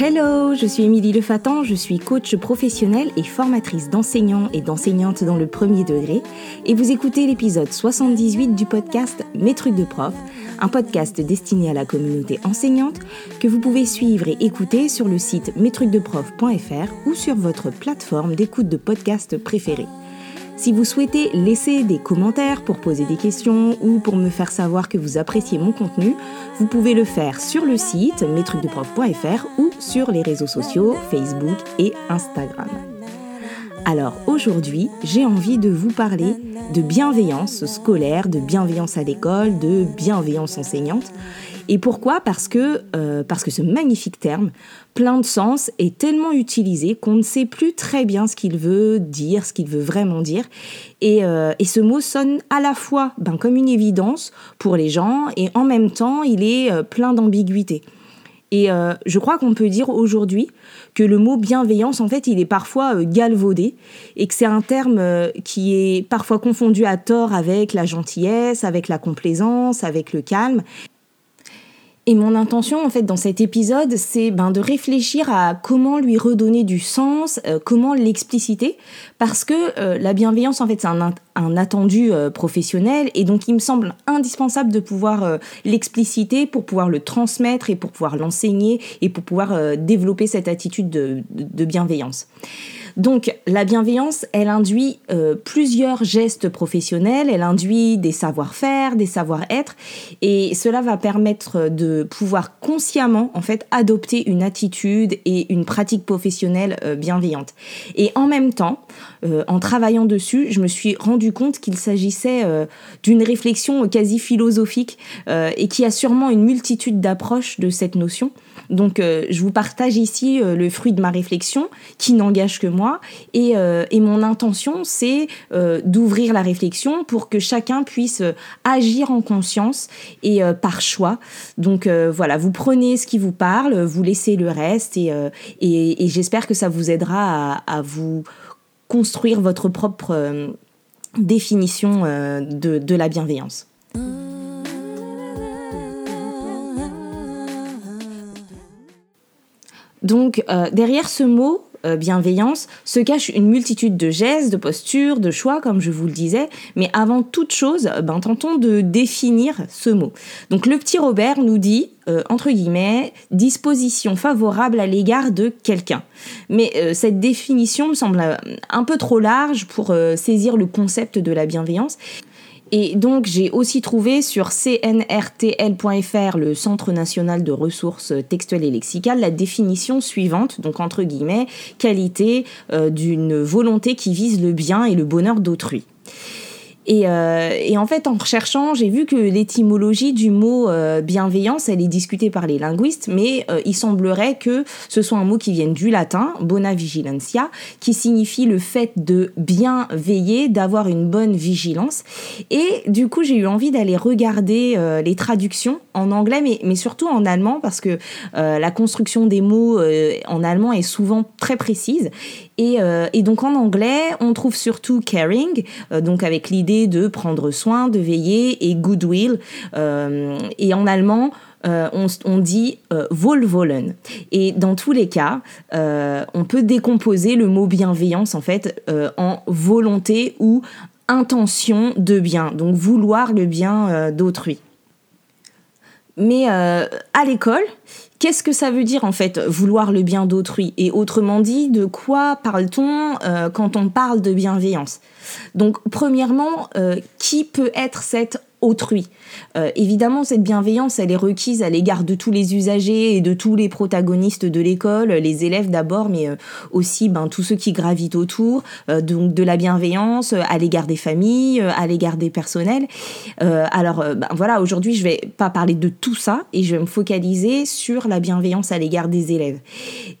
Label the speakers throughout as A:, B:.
A: Hello, je suis Émilie Lefatan, je suis coach professionnelle et formatrice d'enseignants et d'enseignantes dans le premier degré et vous écoutez l'épisode 78 du podcast Mes trucs de prof, un podcast destiné à la communauté enseignante que vous pouvez suivre et écouter sur le site mestrucsdeprof.fr ou sur votre plateforme d'écoute de podcast préférée. Si vous souhaitez laisser des commentaires pour poser des questions ou pour me faire savoir que vous appréciez mon contenu, vous pouvez le faire sur le site mestrucsdeprof.fr ou sur les réseaux sociaux Facebook et Instagram. Alors aujourd'hui, j'ai envie de vous parler de bienveillance scolaire, de bienveillance à l'école, de bienveillance enseignante et pourquoi? Parce que, euh, parce que ce magnifique terme, plein de sens, est tellement utilisé qu'on ne sait plus très bien ce qu'il veut dire, ce qu'il veut vraiment dire. Et, euh, et, ce mot sonne à la fois ben, comme une évidence pour les gens et en même temps, il est euh, plein d'ambiguïté. Et je crois qu'on peut dire aujourd'hui que le mot bienveillance, en fait, il est parfois galvaudé et que c'est un terme qui est parfois confondu à tort avec la gentillesse, avec la complaisance, avec le calme. Et mon intention, en fait, dans cet épisode, c'est ben, de réfléchir à comment lui redonner du sens, euh, comment l'expliciter, parce que euh, la bienveillance, en fait, c'est un, attendu euh, professionnel, et donc il me semble indispensable de pouvoir l'expliciter pour pouvoir le transmettre et pour pouvoir l'enseigner et pour pouvoir développer cette attitude de, de bienveillance. Donc la bienveillance, elle induit euh, plusieurs gestes professionnels, elle induit des savoir-faire, des savoir-être, et cela va permettre de pouvoir consciemment en fait adopter une attitude et une pratique professionnelle euh, bienveillante. Et en même temps, euh, en travaillant dessus, je me suis rendu compte qu'il s'agissait d'une réflexion quasi philosophique et qui a sûrement une multitude d'approches de cette notion. Donc je vous partage ici le fruit de ma réflexion qui n'engage que moi euh, et, mon intention, c'est euh, d'ouvrir la réflexion pour que chacun puisse euh, agir en conscience et par choix. Donc voilà, vous prenez ce qui vous parle, vous laissez le reste et, et, j'espère que ça vous aidera à, vous construire votre propre définition de, de la bienveillance. Donc derrière ce mot, euh, bienveillance se cache une multitude de gestes, de postures, de choix, comme je vous le disais. Mais avant toute chose, ben, tentons de définir ce mot. Donc le petit Robert nous dit, euh, entre guillemets, disposition favorable à l'égard de quelqu'un. Mais euh, cette définition me semble un peu trop large pour saisir le concept de la bienveillance. Et donc j'ai aussi trouvé sur cnrtl.fr, le Centre national de ressources textuelles et lexicales, la définition suivante, donc entre guillemets, qualité euh, d'une volonté qui vise le bien et le bonheur d'autrui. Euh, et, en fait, en recherchant, j'ai vu que l'étymologie du mot euh, bienveillance, elle est discutée par les linguistes, mais euh, il semblerait que ce soit un mot qui vienne du latin, bona vigilancia, qui signifie le fait de bien veiller, d'avoir une bonne vigilance. Et du coup, j'ai eu envie d'aller regarder les traductions en anglais, mais, surtout en allemand, parce que la construction des mots en allemand est souvent très précise. Et, donc en anglais, on trouve surtout caring, donc avec l'idée de prendre soin, de veiller, et goodwill. Euh, et en allemand, euh, on, dit euh, wohlwollen. Et dans tous les cas, on peut décomposer le mot bienveillance en fait en volonté ou intention de bien, donc vouloir le bien d'autrui. Mais à l'école, Qu'est-ce que ça veut dire en fait vouloir le bien d'autrui? Et autrement dit, de quoi parle-t-on quand on parle de bienveillance? Donc premièrement, qui peut être cette autrui. Euh, évidemment, cette bienveillance, elle est requise à l'égard de tous les usagers et de tous les protagonistes de l'école, les élèves d'abord, mais euh, aussi ben, tous ceux qui gravitent autour, euh, donc de la bienveillance à l'égard des familles, à l'égard des personnels. alors ben, voilà, aujourd'hui, je vais pas parler de tout ça et je vais me focaliser sur la bienveillance à l'égard des élèves.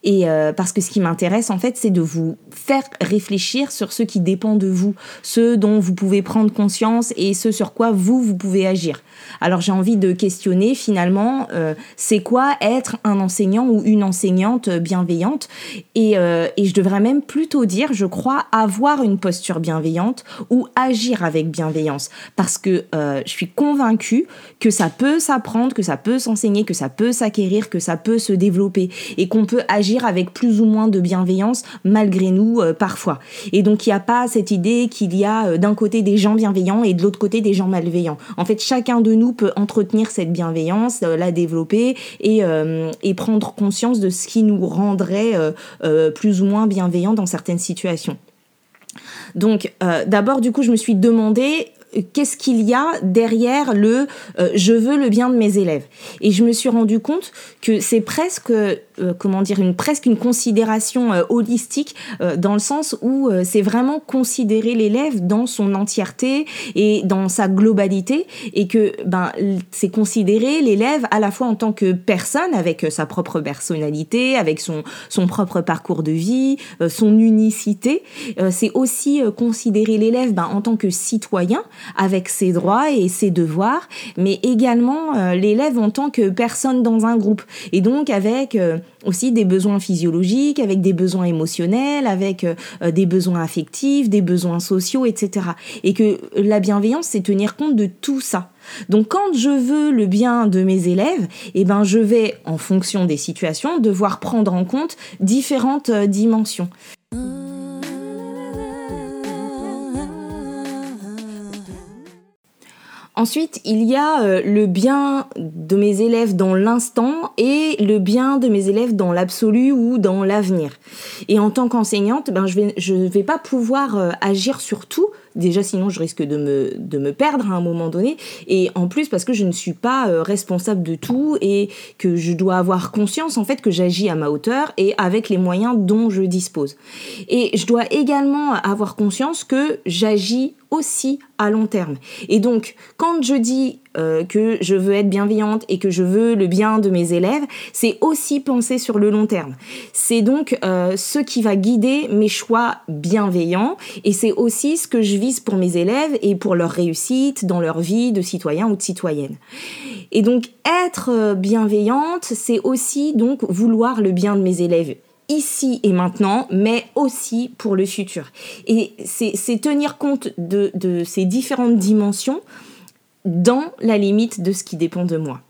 A: Et parce que ce qui m'intéresse, en fait, c'est de vous faire réfléchir sur ce qui dépend de vous, ce dont vous pouvez prendre conscience et ce sur quoi vous vous pouvez agir. Alors j'ai envie de questionner finalement, euh, c'est quoi être un enseignant ou une enseignante bienveillante? Et, euh, et, je devrais même plutôt dire, je crois, avoir une posture bienveillante ou agir avec bienveillance. Parce que euh, je suis convaincue que ça peut s'apprendre, que ça peut s'enseigner, que ça peut s'acquérir, que ça peut se développer et qu'on peut agir avec plus ou moins de bienveillance malgré nous parfois. Et donc il n'y a pas cette idée qu'il y a d'un côté des gens bienveillants et de l'autre côté des gens malveillants. En fait, chacun de nous peut entretenir cette bienveillance, euh, la développer et, euh, et, prendre conscience de ce qui nous rendrait euh, plus ou moins bienveillants dans certaines situations. Donc, d'abord, du coup, je me suis demandé qu'est-ce qu'il y a derrière le je veux le bien de mes élèves. Et je me suis rendu compte que c'est presque euh, comment dire, une, presque une considération euh, holistique euh, dans le sens où c'est vraiment considérer l'élève dans son entièreté et dans sa globalité et que ben, c'est considérer l'élève à la fois en tant que personne avec sa propre personnalité, avec son, son propre parcours de vie, son unicité. c'est aussi considérer l'élève ben, en tant que citoyen avec ses droits et ses devoirs, mais également l'élève en tant que personne dans un groupe et donc avec aussi des besoins physiologiques, avec des besoins émotionnels, avec euh, euh, des besoins affectifs, des besoins sociaux, etc. Et que la bienveillance, c'est tenir compte de tout ça. Donc quand je veux le bien de mes élèves, eh ben je vais, en fonction des situations, devoir prendre en compte différentes euh, dimensions. Ensuite, il y a euh, le bien de mes élèves dans l'instant et le bien de mes élèves dans l'absolu ou dans l'avenir. Et en tant qu'enseignante, ben, je ne vais, je vais pas pouvoir euh, agir sur tout Déjà, sinon, je risque de me, perdre à un moment donné. Et en plus, parce que je ne suis pas euh, responsable de tout et que je dois avoir conscience, en fait, que j'agis à ma hauteur et avec les moyens dont je dispose. Et je dois également avoir conscience que j'agis aussi à long terme. Et donc, quand je dis euh, que je veux être bienveillante et que je veux le bien de mes élèves, c'est aussi penser sur le long terme. C'est donc euh, ce qui va guider mes choix bienveillants et c'est aussi ce que je vise pour mes élèves et pour leur réussite dans leur vie de citoyen ou de citoyenne. Et donc, être euh, bienveillante, c'est aussi donc vouloir le bien de mes élèves ici et maintenant, mais aussi pour le futur. Et c'est tenir compte de, de, ces différentes dimensions dans la limite de ce qui dépend de moi.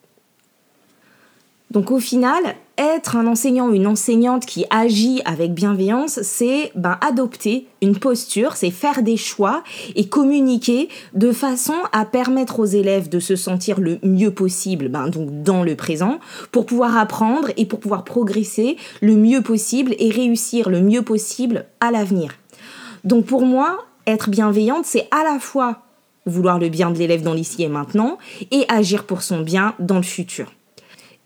A: Donc au final, être un enseignant ou une enseignante qui agit avec bienveillance, c'est ben, adopter une posture, c'est faire des choix et communiquer de façon à permettre aux élèves de se sentir le mieux possible ben, donc dans le présent pour pouvoir apprendre et pour pouvoir progresser le mieux possible et réussir le mieux possible à l'avenir. Donc pour moi, être bienveillante, c'est à la fois vouloir le bien de l'élève dans l'ici et maintenant et agir pour son bien dans le futur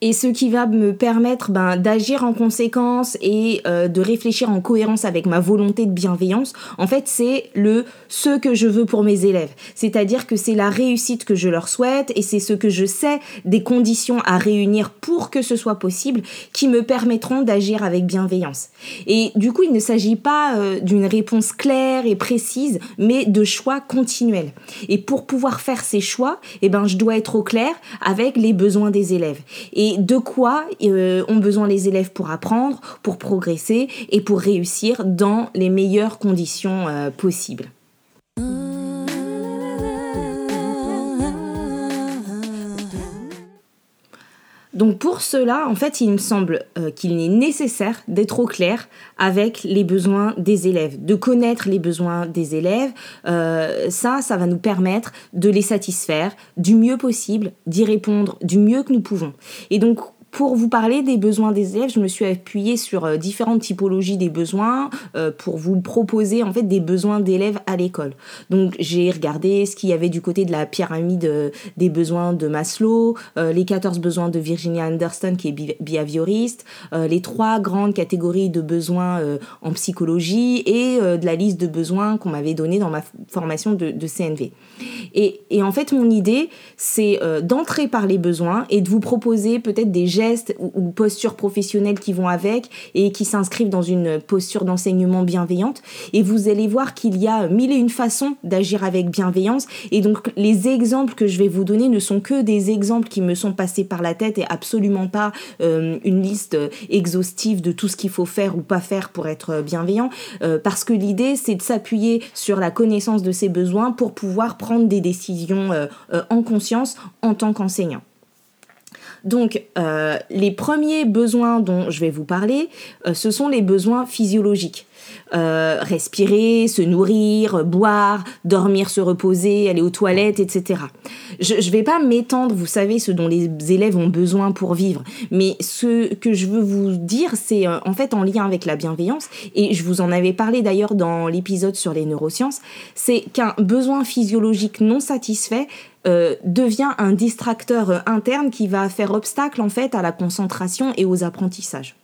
A: et ce qui va me permettre ben, d'agir en conséquence et euh, de réfléchir en cohérence avec ma volonté de bienveillance, en fait, c'est le ce que je veux pour mes élèves. C'est-à-dire que c'est la réussite que je leur souhaite et c'est ce que je sais des conditions à réunir pour que ce soit possible qui me permettront d'agir avec bienveillance. Et du coup, il ne s'agit pas euh, d'une réponse claire et précise, mais de choix continuels. Et pour pouvoir faire ces choix, eh ben, je dois être au clair avec les besoins des élèves. Et de quoi euh, ont besoin les élèves pour apprendre, pour progresser et pour réussir dans les meilleures conditions euh, possibles? Donc pour cela, en fait, il me semble euh, qu'il est nécessaire d'être au clair avec les besoins des élèves, de connaître les besoins des élèves. Euh, ça, ça va nous permettre de les satisfaire du mieux possible, d'y répondre du mieux que nous pouvons. Et donc pour vous parler des besoins des élèves, je me suis appuyée sur euh, différentes typologies des besoins euh, pour vous proposer en fait des besoins d'élèves à l'école. Donc j'ai regardé ce qu'il y avait du côté de la pyramide euh, des besoins de Maslow, les 14 besoins de Virginia Anderson qui est behavioriste, les trois grandes catégories de besoins en psychologie et de la liste de besoins qu'on m'avait donné dans ma formation de, de CNV. Et, et, en fait mon idée c'est d'entrer par les besoins et de vous proposer peut-être des gestes gestes ou, postures professionnelles qui vont avec et qui s'inscrivent dans une posture d'enseignement bienveillante. Et vous allez voir qu'il y a mille et une façons d'agir avec bienveillance. Et donc les exemples que je vais vous donner ne sont que des exemples qui me sont passés par la tête et absolument pas euh, une liste exhaustive de tout ce qu'il faut faire ou pas faire pour être bienveillant. Euh, parce que l'idée, c'est de s'appuyer sur la connaissance de ses besoins pour pouvoir prendre des décisions euh, en conscience en tant qu'enseignant. Donc, euh, les premiers besoins dont je vais vous parler, euh, ce sont les besoins physiologiques. Euh, respirer, se nourrir, boire, dormir, se reposer, aller aux toilettes, etc. Je ne vais pas m'étendre, vous savez, ce dont les élèves ont besoin pour vivre, mais ce que je veux vous dire, c'est en fait en lien avec la bienveillance, et je vous en avais parlé d'ailleurs dans l'épisode sur les neurosciences, c'est qu'un besoin physiologique non satisfait euh, devient un distracteur euh, interne qui va faire obstacle en fait à la concentration et aux apprentissages.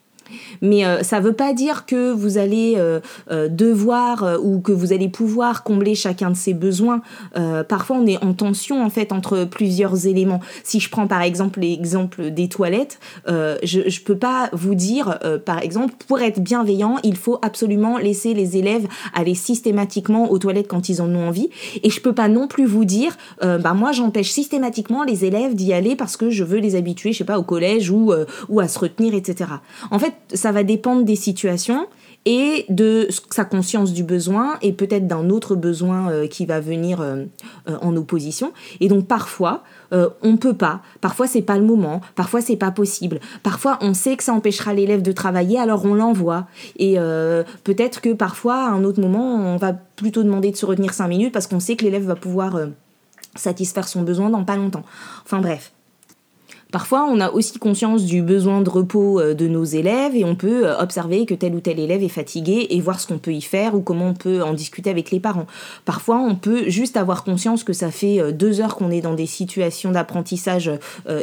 A: Mais euh, ça ne veut pas dire que vous allez euh, euh, devoir ou que vous allez pouvoir combler chacun de ces besoins. parfois, on est en tension en fait entre plusieurs éléments. Si je prends par exemple l'exemple des toilettes, je ne peux pas vous dire, par exemple, pour être bienveillant, il faut absolument laisser les élèves aller systématiquement aux toilettes quand ils en ont envie. Et je peux pas non plus vous dire, bah moi j'empêche systématiquement les élèves d'y aller parce que je veux les habituer, je sais pas, au collège ou, ou à se retenir, etc. En fait, ça va dépendre des situations et de sa conscience du besoin et peut-être d'un autre besoin euh, qui va venir euh, euh, en opposition. Et donc parfois, on peut pas, parfois c'est pas le moment, parfois c'est pas possible, parfois on sait que ça empêchera l'élève de travailler, alors on l'envoie. Et peut-être que parfois, à un autre moment, on va plutôt demander de se retenir cinq minutes parce qu'on sait que l'élève va pouvoir satisfaire son besoin dans pas longtemps. Enfin bref. Parfois, on a aussi conscience du besoin de repos euh, de nos élèves et on peut euh, observer que tel ou tel élève est fatigué et voir ce qu'on peut y faire ou comment on peut en discuter avec les parents. Parfois, on peut juste avoir conscience que ça fait euh, deux heures qu'on est dans des situations d'apprentissage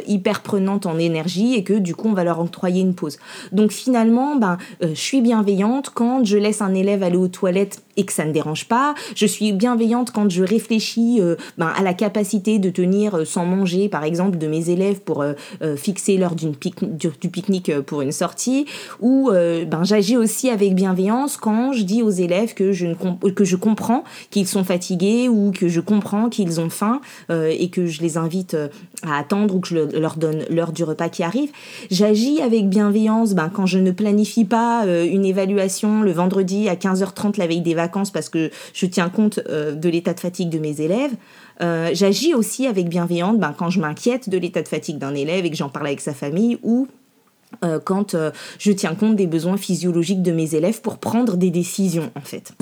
A: hyper prenantes en énergie et que du coup, on va leur octroyer une pause. Donc finalement, ben, je suis bienveillante quand je laisse un élève aller aux toilettes et que ça ne dérange pas. Je suis bienveillante quand je réfléchis ben, à la capacité de tenir sans manger, par exemple, de mes élèves pour euh, fixer l'heure du, pique-nique euh, pour une sortie, ou euh, ben, j'agis aussi avec bienveillance quand je dis aux élèves que je, que je comprends qu'ils sont fatigués ou que je comprends qu'ils ont faim et que je les invite à attendre ou que je leur donne l'heure du repas qui arrive. J'agis avec bienveillance ben, quand je ne planifie pas une évaluation le vendredi à 15h30 la veille des vacances parce que je tiens compte de l'état de fatigue de mes élèves. Euh, j'agis aussi avec bienveillance ben, quand je m'inquiète de l'état de fatigue d'un élève et que j'en parle avec sa famille ou euh, quand euh, je tiens compte des besoins physiologiques de mes élèves pour prendre des décisions en fait.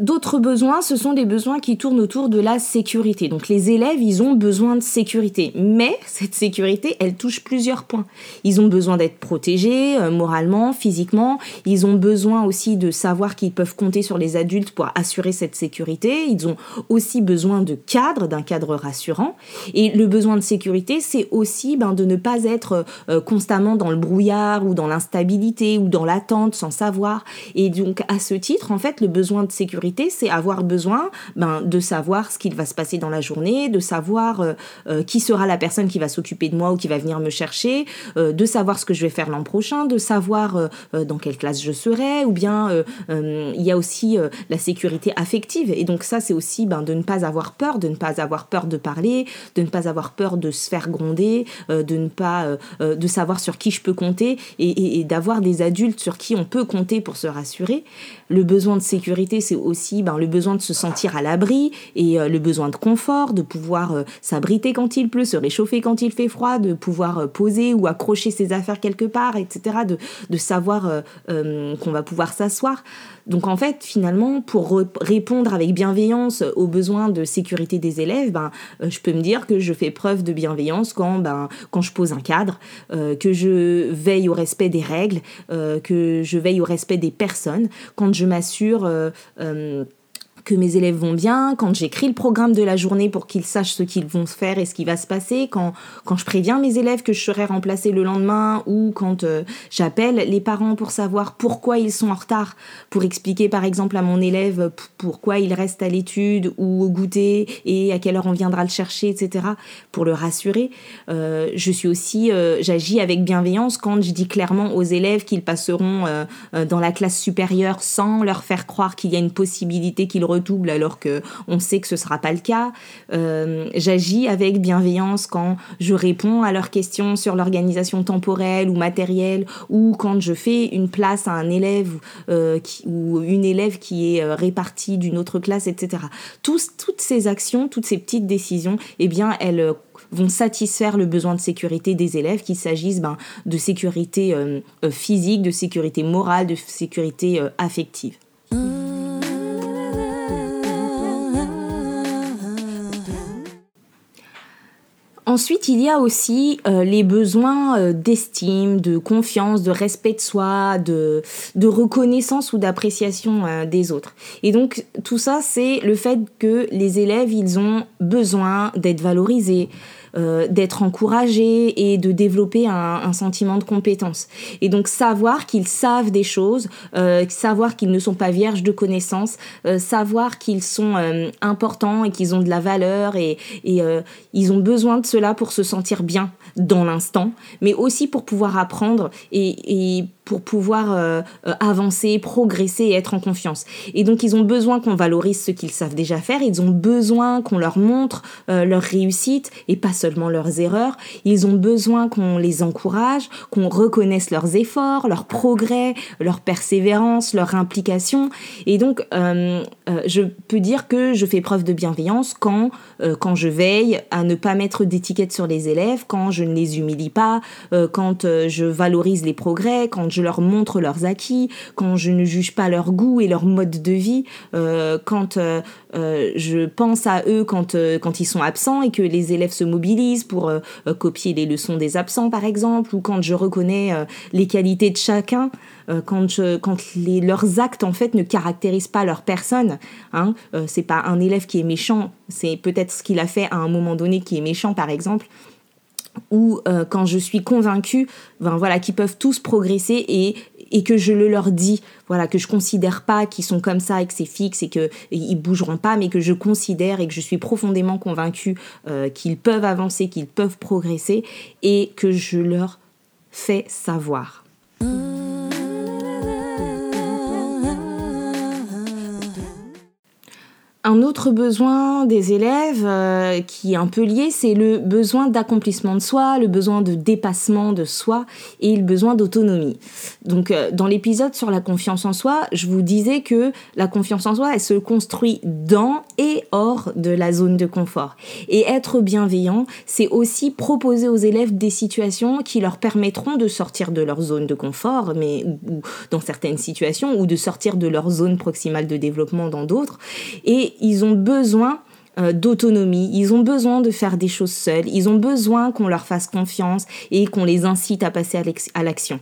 A: D'autres besoins, ce sont des besoins qui tournent autour de la sécurité. Donc les élèves, ils ont besoin de sécurité. Mais cette sécurité, elle touche plusieurs points. Ils ont besoin d'être protégés euh, moralement, physiquement. Ils ont besoin aussi de savoir qu'ils peuvent compter sur les adultes pour assurer cette sécurité. Ils ont aussi besoin de cadre, d'un cadre rassurant. Et le besoin de sécurité, c'est aussi ben, de ne pas être euh, constamment dans le brouillard ou dans l'instabilité ou dans l'attente sans savoir. Et donc à ce titre, en fait, le besoin de sécurité, c'est avoir besoin ben, de savoir ce qu'il va se passer dans la journée, de savoir euh, euh, qui sera la personne qui va s'occuper de moi ou qui va venir me chercher, euh, de savoir ce que je vais faire l'an prochain, de savoir dans quelle classe je serai, ou bien il y a aussi la sécurité affective. Et donc ça, c'est aussi ben, de ne pas avoir peur, de ne pas avoir peur de parler, de ne pas avoir peur de se faire gronder, de ne pas de savoir sur qui je peux compter et d'avoir des adultes sur qui on peut compter pour se rassurer. Le besoin de sécurité, c'est aussi ben, le besoin de se sentir à l'abri et euh, le besoin de confort, de pouvoir euh, s'abriter quand il pleut, se réchauffer quand il fait froid, de pouvoir euh, poser ou accrocher ses affaires quelque part, etc. De, de savoir qu'on va pouvoir s'asseoir. Donc en fait, finalement, pour répondre avec bienveillance aux besoins de sécurité des élèves, ben, je peux me dire que je fais preuve de bienveillance quand, ben, quand je pose un cadre, que je veille au respect des règles, que je veille au respect des personnes, quand je m'assure um, que mes élèves vont bien, quand j'écris le programme de la journée pour qu'ils sachent ce qu'ils vont faire et ce qui va se passer, quand, quand je préviens mes élèves que je serai remplacée le lendemain ou quand euh, j'appelle les parents pour savoir pourquoi ils sont en retard, pour expliquer par exemple à mon élève pourquoi il reste à l'étude ou au goûter et à quelle heure on viendra le chercher, etc. pour le rassurer. Euh, je suis aussi, euh, j'agis avec bienveillance quand je dis clairement aux élèves qu'ils passeront dans la classe supérieure sans leur faire croire qu'il y a une possibilité qu'ils alors que on sait que ce sera pas le cas. Euh, j'agis avec bienveillance quand je réponds à leurs questions sur l'organisation temporelle ou matérielle ou quand je fais une place à un élève euh, ou une élève qui est euh, répartie d'une autre classe, etc. toutes ces actions, toutes ces petites décisions, eh bien, elles vont satisfaire le besoin de sécurité des élèves, qu'il s'agisse ben, de sécurité physique, de sécurité morale, de sécurité affective. Ensuite, il y a aussi euh, les besoins euh, d'estime, de confiance, de respect de soi, de, reconnaissance ou d'appréciation euh, des autres. Et donc, tout ça, c'est le fait que les élèves, ils ont besoin d'être valorisés, euh, d'être encouragé et de développer un, sentiment de compétence. Et donc savoir qu'ils savent des choses, euh, savoir qu'ils ne sont pas vierges de connaissances, euh, savoir qu'ils sont importants et qu'ils ont de la valeur et, ils ont besoin de cela pour se sentir bien dans l'instant, mais aussi pour pouvoir apprendre et pour pouvoir euh, euh, avancer, progresser et être en confiance. Et donc ils ont besoin qu'on valorise ce qu'ils savent déjà faire, ils ont besoin qu'on leur montre euh, leur réussite et pas seulement leurs erreurs, ils ont besoin qu'on les encourage, qu'on reconnaisse leurs efforts, leurs progrès, leur persévérance, leur implication. Et donc je peux dire que je fais preuve de bienveillance quand, quand je veille à ne pas mettre d'étiquette sur les élèves, quand je ne les humilie pas, quand je valorise les progrès, quand je leur montre leurs acquis, quand je ne juge pas leur goût et leur mode de vie, euh, quand euh, euh, je pense à eux quand, quand ils sont absents et que les élèves se mobilisent pour copier les leçons des absents par exemple, ou quand je reconnais les qualités de chacun. quand, je, quand les, leurs actes en fait ne caractérisent pas leur personne. Hein, c'est pas un élève qui est méchant, c'est peut-être ce qu'il a fait à un moment donné qui est méchant par exemple ou euh, quand je suis convaincue ben voilà qu'ils peuvent tous progresser et, et que je le leur dis. Voilà que je considère pas qu'ils sont comme ça et que c'est fixe et que ils bougeront pas mais que je considère et que je suis profondément convaincue euh, qu'ils peuvent avancer qu'ils peuvent progresser et que je leur fais savoir Un autre besoin des élèves euh, qui est un peu lié, c'est le besoin d'accomplissement de soi, le besoin de dépassement de soi et le besoin d'autonomie. Donc euh, dans l'épisode sur la confiance en soi, je vous disais que la confiance en soi, elle se construit dans et hors de la zone de confort. Et être bienveillant, c'est aussi proposer aux élèves des situations qui leur permettront de sortir de leur zone de confort, mais dans certaines situations, ou de sortir de leur zone proximale de développement dans d'autres. Et ils ont besoin euh, d'autonomie, ils ont besoin de faire des choses seuls, ils ont besoin qu'on leur fasse confiance et qu'on les incite à passer à l'action.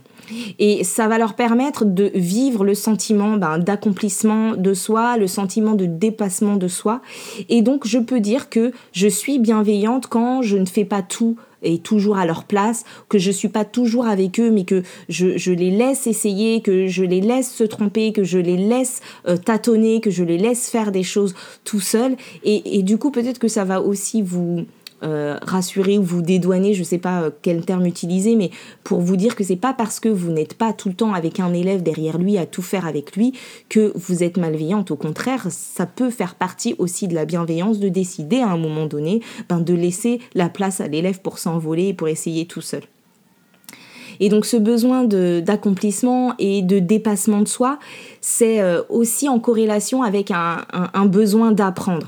A: Et ça va leur permettre de vivre le sentiment ben, d'accomplissement de soi, le sentiment de dépassement de soi. Et donc je peux dire que je suis bienveillante quand je ne fais pas tout et toujours à leur place, que je suis pas toujours avec eux, mais que je, les laisse essayer, que je les laisse se tromper, que je les laisse euh, tâtonner, que je les laisse faire des choses tout seuls. et du coup, peut-être que ça va aussi vous, euh, rassurer ou vous dédouaner, je ne sais pas euh, quel terme utiliser, mais pour vous dire que c'est pas parce que vous n'êtes pas tout le temps avec un élève derrière lui à tout faire avec lui que vous êtes malveillante. Au contraire, ça peut faire partie aussi de la bienveillance de décider à un moment donné ben, de laisser la place à l'élève pour s'envoler et pour essayer tout seul. Et donc ce besoin d'accomplissement et de dépassement de soi, c'est euh, aussi en corrélation avec un besoin d'apprendre.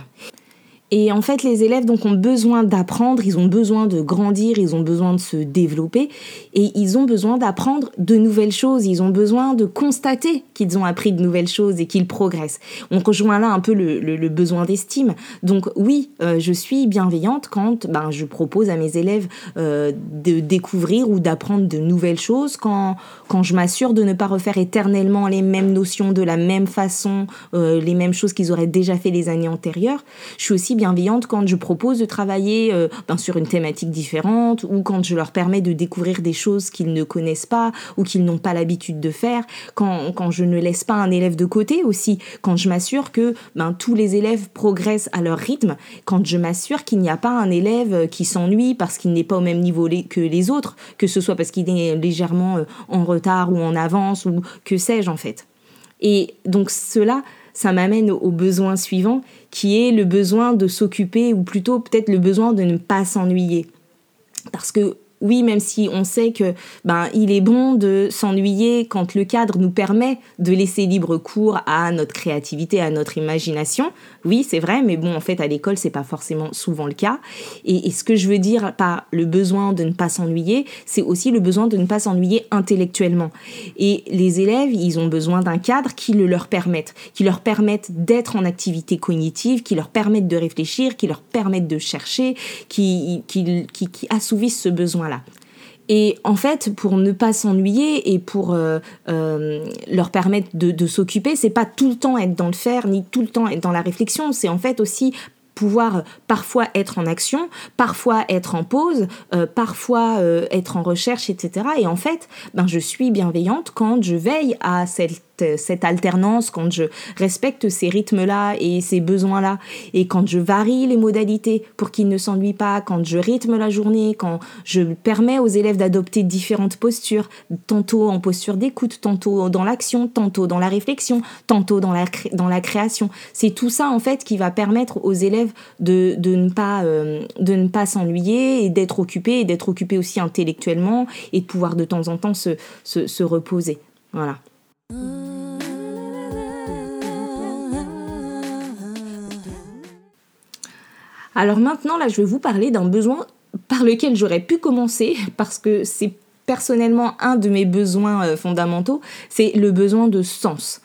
A: Et en fait, les élèves donc ont besoin d'apprendre, ils ont besoin de grandir, ils ont besoin de se développer et ils ont besoin d'apprendre de nouvelles choses, ils ont besoin de constater qu'ils ont appris de nouvelles choses et qu'ils progressent. On rejoint là un peu le, besoin d'estime. Donc oui, euh, je suis bienveillante quand ben, je propose à mes élèves euh, de découvrir ou d'apprendre de nouvelles choses, quand, quand je m'assure de ne pas refaire éternellement les mêmes notions de la même façon, euh, les mêmes choses qu'ils auraient déjà fait les années antérieures. Je suis aussi bienveillante quand je propose de travailler euh, ben, sur une thématique différente ou quand je leur permets de découvrir des choses qu'ils ne connaissent pas ou qu'ils n'ont pas l'habitude de faire, quand, quand je ne laisse pas un élève de côté aussi, quand je m'assure que ben, tous les élèves progressent à leur rythme, quand je m'assure qu'il n'y a pas un élève qui s'ennuie parce qu'il n'est pas au même niveau que les autres, que ce soit parce qu'il est légèrement euh, en retard ou en avance ou que sais-je en fait. Et donc cela, ça m'amène au besoin suivant, qui est le besoin de s'occuper, ou plutôt peut-être le besoin de ne pas s'ennuyer. Parce que oui, même si on sait que ben il est bon de s'ennuyer quand le cadre nous permet de laisser libre cours à notre créativité, à notre imagination. Oui, c'est vrai, mais bon, en fait, à l'école, c'est pas forcément souvent le cas. Et, ce que je veux dire par le besoin de ne pas s'ennuyer, c'est aussi le besoin de ne pas s'ennuyer intellectuellement. Et les élèves, ils ont besoin d'un cadre qui le leur permette, qui leur permette d'être en activité cognitive, qui leur permette de réfléchir, qui leur permette de chercher, qui, qui, qui, qui assouvisse ce besoin et en fait, pour ne pas s'ennuyer et pour euh, euh, leur permettre de, s'occuper, c'est pas tout le temps être dans le faire ni tout le temps être dans la réflexion. C'est en fait aussi pouvoir parfois être en action, parfois être en pause, euh, parfois être en recherche, etc. Et en fait, ben, je suis bienveillante quand je veille à cette cette, alternance, quand je respecte ces rythmes-là et ces besoins-là, et quand je varie les modalités pour qu'ils ne s'ennuient pas, quand je rythme la journée, quand je permets aux élèves d'adopter différentes postures, tantôt en posture d'écoute, tantôt dans l'action, tantôt dans la réflexion, tantôt dans la, dans la création. C'est tout ça en fait qui va permettre aux élèves de, de ne pas, euh, de ne pas s'ennuyer et d'être occupés, et d'être occupés aussi intellectuellement et de pouvoir de temps en temps se, se, se reposer. Voilà. Alors maintenant, là, je vais vous parler d'un besoin par lequel j'aurais pu commencer, parce que c'est personnellement un de mes besoins euh, fondamentaux, c'est le besoin de sens.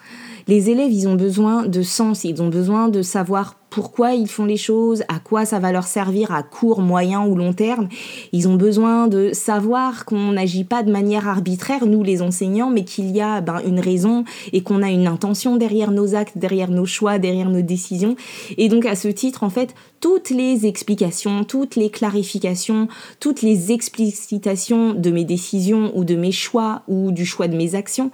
A: Les élèves, ils ont besoin de sens, ils ont besoin de savoir pourquoi ils font les choses, à quoi ça va leur servir à court, moyen ou long terme. Ils ont besoin de savoir qu'on n'agit pas de manière arbitraire, nous les enseignants, mais qu'il y a ben, une raison et qu'on a une intention derrière nos actes, derrière nos choix, derrière nos décisions. Et donc à ce titre, en fait, toutes les explications, toutes les clarifications, toutes les explicitations de mes décisions ou de mes choix ou du choix de mes actions,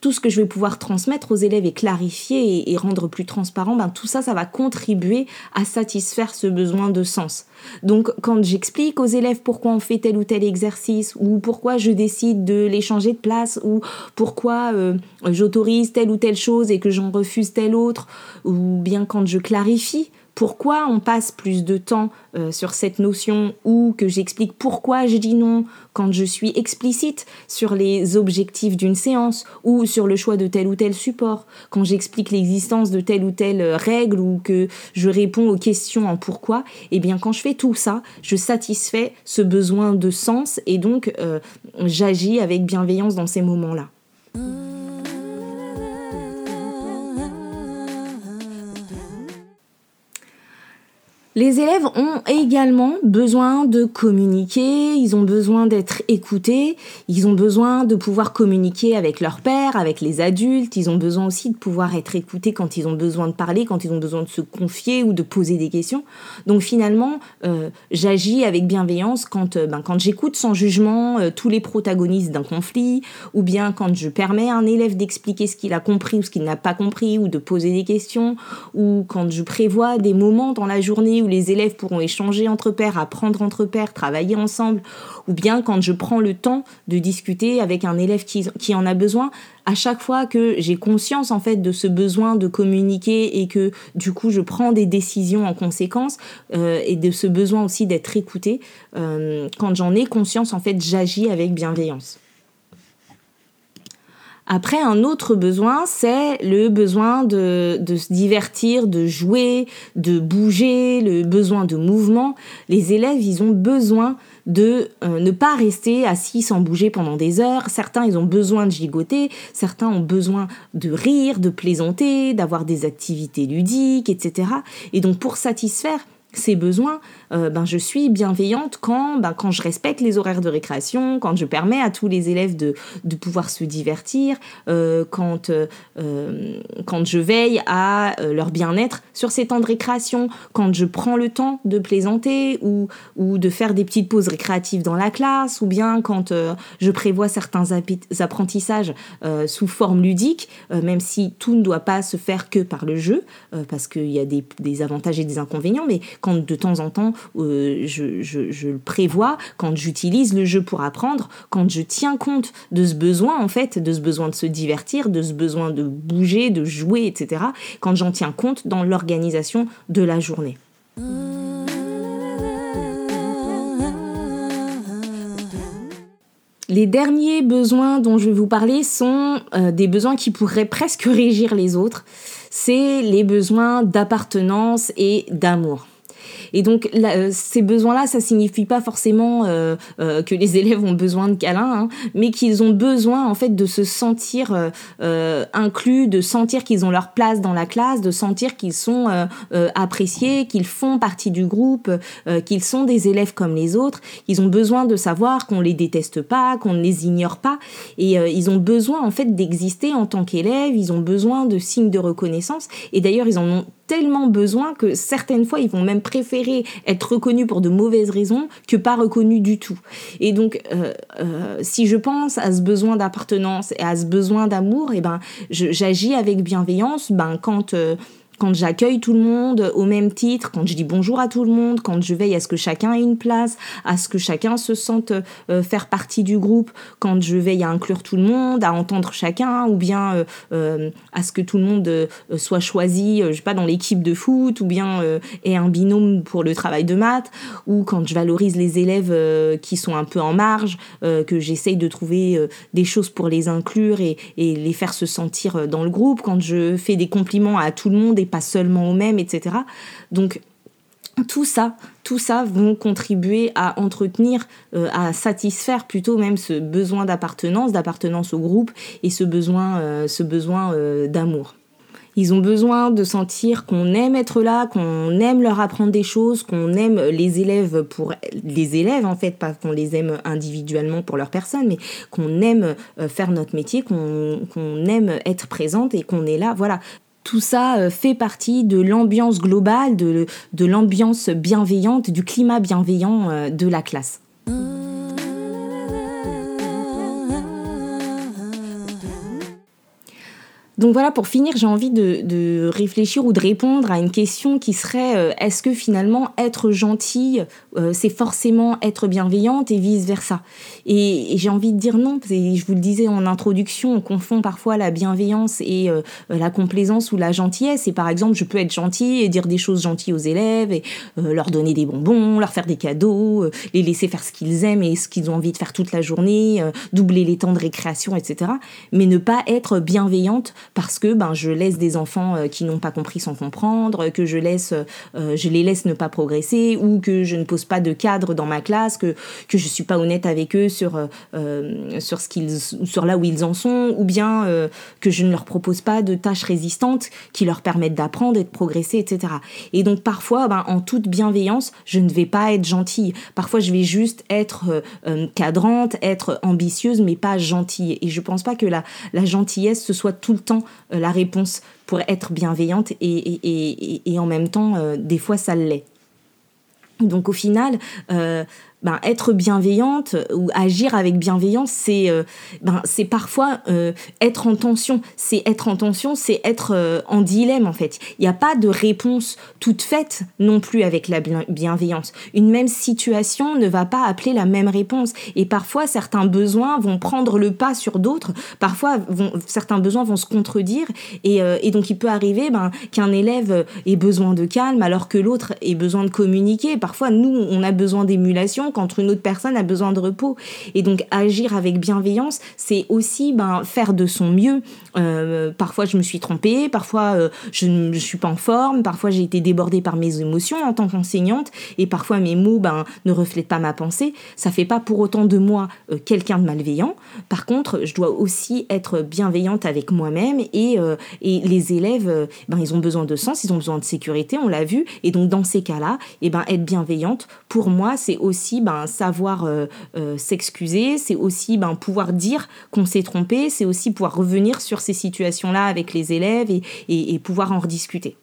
A: tout ce que je vais pouvoir transmettre aux élèves et clarifier et, rendre plus transparent, ben, tout ça, ça va contribuer à satisfaire ce besoin de sens. Donc, quand j'explique aux élèves pourquoi on fait tel ou tel exercice, ou pourquoi je décide de les changer de place, ou pourquoi euh, j'autorise telle ou telle chose et que j'en refuse telle autre, ou bien quand je clarifie, pourquoi on passe plus de temps euh, sur cette notion ou que j'explique pourquoi je dis non quand je suis explicite sur les objectifs d'une séance ou sur le choix de tel ou tel support, quand j'explique l'existence de telle ou telle règle ou que je réponds aux questions en pourquoi, et eh bien quand je fais tout ça, je satisfais ce besoin de sens et donc euh, j'agis avec bienveillance dans ces moments-là. Les élèves ont également besoin de communiquer, ils ont besoin d'être écoutés, ils ont besoin de pouvoir communiquer avec leur père, avec les adultes, ils ont besoin aussi de pouvoir être écoutés quand ils ont besoin de parler, quand ils ont besoin de se confier ou de poser des questions. Donc finalement, euh, j'agis avec bienveillance quand, euh, ben, quand j'écoute sans jugement euh, tous les protagonistes d'un conflit, ou bien quand je permets à un élève d'expliquer ce qu'il a compris ou ce qu'il n'a pas compris, ou de poser des questions, ou quand je prévois des moments dans la journée où les élèves pourront échanger entre pairs, apprendre entre pairs, travailler ensemble, ou bien quand je prends le temps de discuter avec un élève qui, en a besoin, à chaque fois que j'ai conscience en fait de ce besoin de communiquer et que du coup je prends des décisions en conséquence euh, et de ce besoin aussi d'être écouté, euh, quand j'en ai conscience en fait j'agis avec bienveillance. Après, un autre besoin, c'est le besoin de, de, se divertir, de jouer, de bouger, le besoin de mouvement. Les élèves, ils ont besoin de euh, ne pas rester assis sans bouger pendant des heures. Certains, ils ont besoin de gigoter, certains ont besoin de rire, de plaisanter, d'avoir des activités ludiques, etc. Et donc, pour satisfaire ces besoins, euh, ben, je suis bienveillante quand, ben, quand je respecte les horaires de récréation, quand je permets à tous les élèves de, de pouvoir se divertir, euh, quand, euh, quand je veille à leur bien-être sur ces temps de récréation, quand je prends le temps de plaisanter ou, ou de faire des petites pauses récréatives dans la classe, ou bien quand je prévois certains apprentissages sous forme ludique, même si tout ne doit pas se faire que par le jeu, parce qu'il y a des, des avantages et des inconvénients, mais quand de temps en temps euh, je, le prévois, quand j'utilise le jeu pour apprendre, quand je tiens compte de ce besoin en fait, de ce besoin de se divertir, de ce besoin de bouger, de jouer, etc., quand j'en tiens compte dans l'organisation de la journée. Les derniers besoins dont je vais vous parler sont euh, des besoins qui pourraient presque régir les autres. C'est les besoins d'appartenance et d'amour. Et donc euh, ces besoins-là, ça signifie pas forcément euh, euh, que les élèves ont besoin de câlins, hein, mais qu'ils ont besoin en fait de se sentir inclus, de sentir qu'ils ont leur place dans la classe, de sentir qu'ils sont appréciés, qu'ils font partie du groupe, qu'ils sont des élèves comme les autres. Ils ont besoin de savoir qu'on les déteste pas, qu'on ne les ignore pas, et ils ont besoin en fait d'exister en tant qu'élèves. Ils ont besoin de signes de reconnaissance, et d'ailleurs ils en ont tellement besoin que certaines fois, ils vont même préférer être reconnus pour de mauvaises raisons que pas reconnus du tout. Et donc, euh, euh, si je pense à ce besoin d'appartenance et à ce besoin d'amour, et eh ben, j'agis avec bienveillance. Ben, quand euh, quand j'accueille tout le monde au même titre, quand je dis bonjour à tout le monde, quand je veille à ce que chacun ait une place, à ce que chacun se sente euh, faire partie du groupe, quand je veille à inclure tout le monde, à entendre chacun, ou bien euh, euh, à ce que tout le monde soit choisi, je sais pas, dans l'équipe de foot, ou bien ait un binôme pour le travail de maths, ou quand je valorise les élèves qui sont un peu en marge, que j'essaye de trouver des choses pour les inclure et, et, les faire se sentir dans le groupe, quand je fais des compliments à tout le monde et pas seulement aux mêmes, etc. Donc tout ça, tout ça vont contribuer à entretenir, euh, à satisfaire plutôt même ce besoin d'appartenance, d'appartenance au groupe et ce besoin, euh, ce besoin euh, d'amour. Ils ont besoin de sentir qu'on aime être là, qu'on aime leur apprendre des choses, qu'on aime les élèves pour les élèves en fait, pas qu'on les aime individuellement pour leur personne, mais qu'on aime faire notre métier, qu'on aime être présente et qu'on est là, voilà, tout ça euh, fait partie de l'ambiance globale, de, l'ambiance bienveillante, du climat bienveillant euh, de la classe. Donc voilà, pour finir, j'ai envie de, réfléchir ou de répondre à une question qui serait euh, est-ce que finalement être gentille, euh, c'est forcément être bienveillante et vice-versa? Et, j'ai envie de dire non, je vous le disais en introduction, on confond parfois la bienveillance et euh, la complaisance ou la gentillesse. Et par exemple, je peux être gentille et dire des choses gentilles aux élèves, et leur donner des bonbons, leur faire des cadeaux, les laisser faire ce qu'ils aiment et ce qu'ils ont envie de faire toute la journée, doubler les temps de récréation, etc. Mais ne pas être bienveillante parce que ben, je laisse des enfants euh, qui n'ont pas compris sans comprendre, que je, laisse, euh, je les laisse ne pas progresser ou que je ne pose pas de cadre dans ma classe, que, que je ne suis pas honnête avec eux sur, euh, sur, ce qu'ils, sur là où ils en sont, ou bien que je ne leur propose pas de tâches résistantes qui leur permettent d'apprendre et de progresser, etc. Et donc parfois, ben, en toute bienveillance, je ne vais pas être gentille. Parfois, je vais juste être cadrante, être ambitieuse, mais pas gentille. Et je pense pas que la, la gentillesse, ce soit tout le temps la réponse pour être bienveillante et, en même temps, euh, des fois, ça l'est. Donc au final, euh, ben, être bienveillante ou agir avec bienveillance, c'est euh, ben, c'est parfois euh, être en tension. C'est être en tension, c'est être euh, en dilemme en fait. Il n'y a pas de réponse toute faite non plus avec la bienveillance. Une même situation ne va pas appeler la même réponse. Et parfois, certains besoins vont prendre le pas sur d'autres. Parfois, certains besoins vont se contredire. Et, et donc, il peut arriver ben, qu'un élève ait besoin de calme alors que l'autre ait besoin de communiquer. Parfois, nous, on a besoin d'émulation quand une autre personne a besoin de repos. Et donc agir avec bienveillance, c'est aussi ben, faire de son mieux. Euh, parfois je me suis trompée, parfois euh, je ne suis pas en forme, parfois j'ai été débordée par mes émotions en tant qu'enseignante et parfois mes mots ben, ne reflètent pas ma pensée. Ça fait pas pour autant de moi euh, quelqu'un de malveillant. Par contre, je dois aussi être bienveillante avec moi-même et, et les élèves, ben, ils ont besoin de sens, ils ont besoin de sécurité, on l'a vu. Et donc dans ces cas-là, et ben, être bienveillante, pour moi, c'est aussi ben, savoir s'excuser, c'est aussi ben, pouvoir dire qu'on s'est trompé, c'est aussi pouvoir revenir sur ces situations-là avec les élèves et, pouvoir en rediscuter.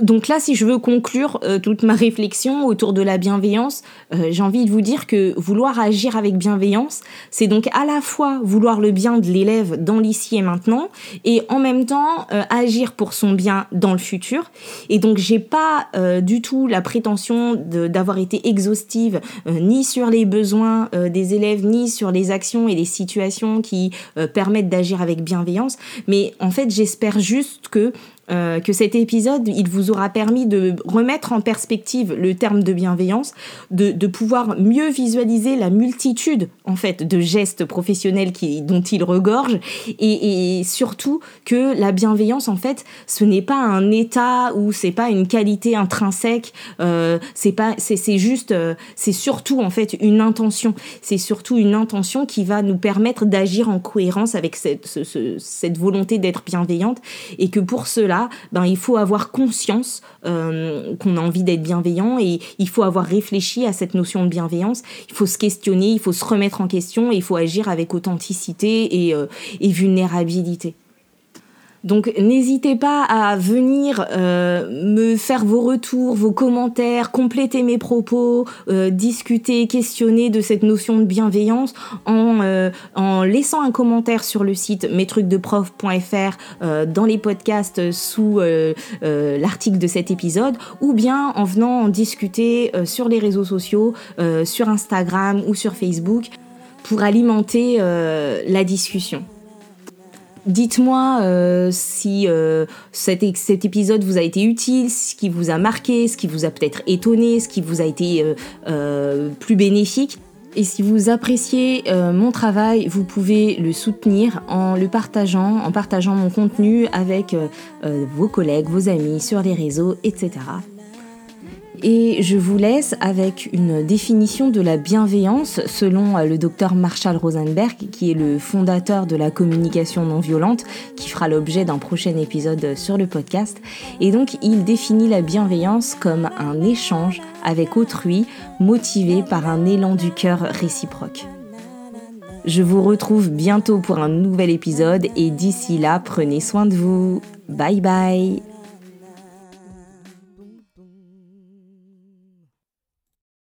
A: Donc là, si je veux conclure euh, toute ma réflexion autour de la bienveillance, euh, j'ai envie de vous dire que vouloir agir avec bienveillance, c'est donc à la fois vouloir le bien de l'élève dans l'ici et maintenant, et en même temps euh, agir pour son bien dans le futur. Et donc j'ai pas du tout la prétention d'avoir été exhaustive ni sur les besoins des élèves, ni sur les actions et les situations qui permettent d'agir avec bienveillance. Mais en fait, j'espère juste que euh, que cet épisode, il vous aura permis de remettre en perspective le terme de bienveillance, de, pouvoir mieux visualiser la multitude en fait de gestes professionnels dont il regorge, et, surtout que la bienveillance en fait, ce n'est pas un état ou c'est pas une qualité intrinsèque, euh, c'est pas, c'est juste, euh, c'est surtout en fait une intention, c'est surtout une intention qui va nous permettre d'agir en cohérence avec cette, ce, cette volonté d'être bienveillante, et que pour cela ben, il faut avoir conscience euh, qu'on a envie d'être bienveillant et il faut avoir réfléchi à cette notion de bienveillance. Il faut se questionner, il faut se remettre en question et il faut agir avec authenticité et euh, vulnérabilité. Donc n'hésitez pas à venir euh, me faire vos retours, vos commentaires, compléter mes propos, euh, discuter, questionner de cette notion de bienveillance en, euh, laissant un commentaire sur le site mestrucsdeprof.fr dans les podcasts sous l'article de cet épisode ou bien en venant en discuter sur les réseaux sociaux, sur Instagram ou sur Facebook pour alimenter la discussion. Dites-moi euh, si euh, cet, épisode vous a été utile, ce qui vous a marqué, ce qui vous a peut-être étonné, ce qui vous a été euh, plus bénéfique. Et si vous appréciez mon travail, vous pouvez le soutenir en le partageant, en partageant mon contenu avec vos collègues, vos amis, sur les réseaux, etc. Et je vous laisse avec une définition de la bienveillance selon euh, le docteur Marshall Rosenberg, qui est le fondateur de la communication non violente, qui fera l'objet d'un prochain épisode sur le podcast. Et donc, il définit la bienveillance comme un échange avec autrui motivé par un élan du cœur réciproque. Je vous retrouve bientôt pour un nouvel épisode et d'ici là, prenez soin de vous. Bye bye